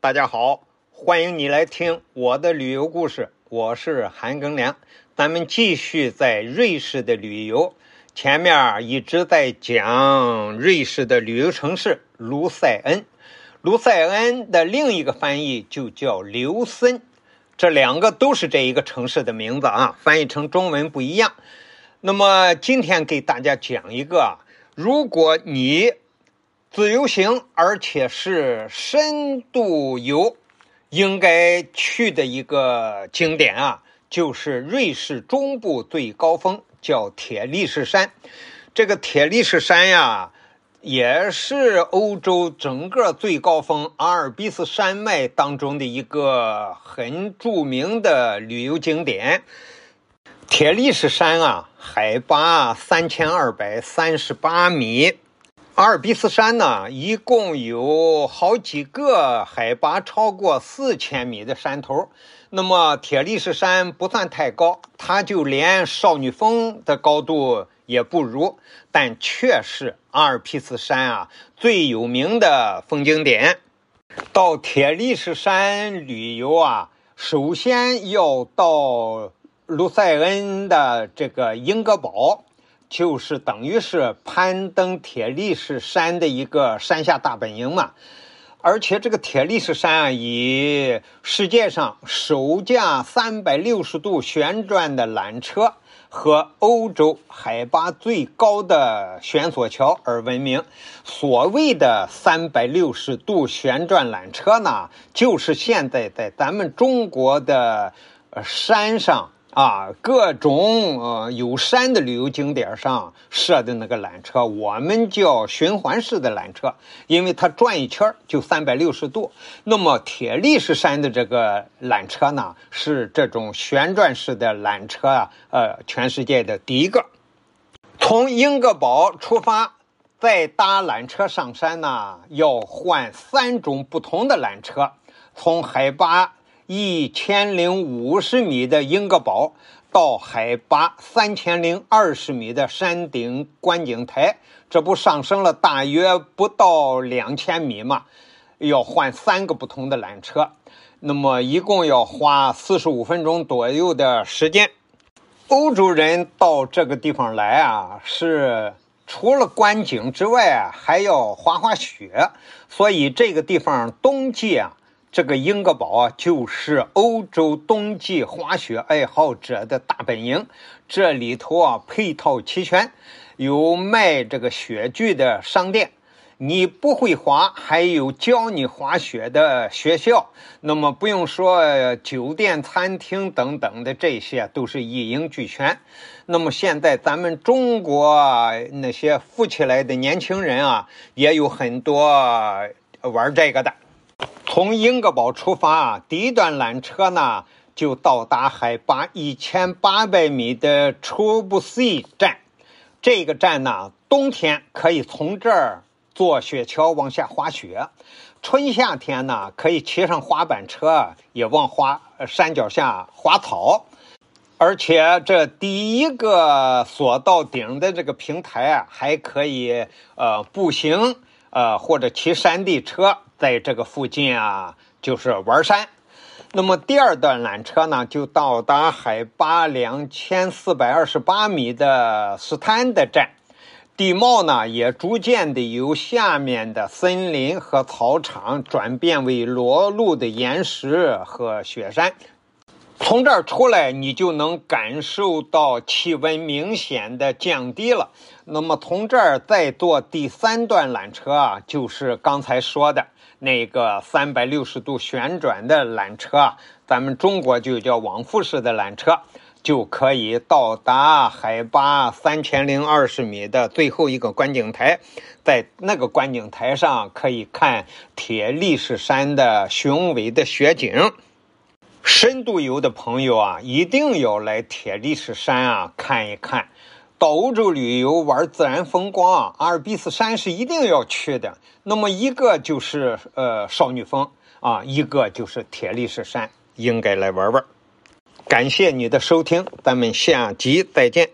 大家好，欢迎你来听我的旅游故事，我是韩庚良。咱们继续在瑞士的旅游，前面一直在讲瑞士的旅游城市卢塞恩。卢塞恩的另一个翻译就叫刘森，这两个都是这一个城市的名字啊，翻译成中文不一样。那么今天给大家讲一个，如果你自由行，而且是深度游，应该去的一个景点啊，就是瑞士中部最高峰，叫铁力士山。这个铁力士山呀，也是欧洲整个最高峰阿尔卑斯山脉当中的一个很著名的旅游景点。铁力士山啊，海拔三千二百三十八米。阿尔卑斯山呢，一共有好几个海拔超过四千米的山头。那么铁力士山不算太高，它就连少女峰的高度也不如，但却是阿尔卑斯山啊最有名的风景点。到铁力士山旅游啊，首先要到。卢塞恩的这个英格堡，就是等于是攀登铁力士山的一个山下大本营嘛。而且这个铁力士山啊，以世界上首架三百六十度旋转的缆车和欧洲海拔最高的悬索桥而闻名。所谓的三百六十度旋转缆车呢，就是现在在咱们中国的山上。啊，各种呃有山的旅游景点上设的那个缆车，我们叫循环式的缆车，因为它转一圈就三百六十度。那么铁力士山的这个缆车呢，是这种旋转式的缆车啊，呃，全世界的第一个。从英格堡出发，再搭缆车上山呢，要换三种不同的缆车，从海拔。一千零五十米的英格堡到海拔三千零二十米的山顶观景台，这不上升了大约不到两千米嘛？要换三个不同的缆车，那么一共要花四十五分钟左右的时间。欧洲人到这个地方来啊，是除了观景之外啊，还要滑滑雪，所以这个地方冬季啊。这个英格堡啊，就是欧洲冬季滑雪爱好者的大本营。这里头啊，配套齐全，有卖这个雪具的商店。你不会滑，还有教你滑雪的学校。那么不用说酒店、餐厅等等的，这些都是一应俱全。那么现在咱们中国那些富起来的年轻人啊，也有很多玩这个的。从英格堡出发啊，第一段缆车呢就到达海拔一千八百米的 Trubsy 站。这个站呢，冬天可以从这儿坐雪橇往下滑雪，春夏天呢可以骑上滑板车也往滑山脚下滑草。而且这第一个索到顶的这个平台啊，还可以呃步行呃或者骑山地车。在这个附近啊，就是玩山。那么第二段缆车呢，就到达海拔两千四百二十八米的斯坦的站，地貌呢也逐渐的由下面的森林和草场转变为裸露的岩石和雪山。从这儿出来，你就能感受到气温明显的降低了。那么从这儿再坐第三段缆车啊，就是刚才说的。那个三百六十度旋转的缆车，咱们中国就叫往复式的缆车，就可以到达海拔三千零二十米的最后一个观景台，在那个观景台上可以看铁力士山的雄伟的雪景。深度游的朋友啊，一定要来铁力士山啊看一看。到欧洲旅游玩自然风光啊，阿尔卑斯山是一定要去的。那么一个就是呃少女峰啊，一个就是铁力士山，应该来玩玩。感谢你的收听，咱们下集再见。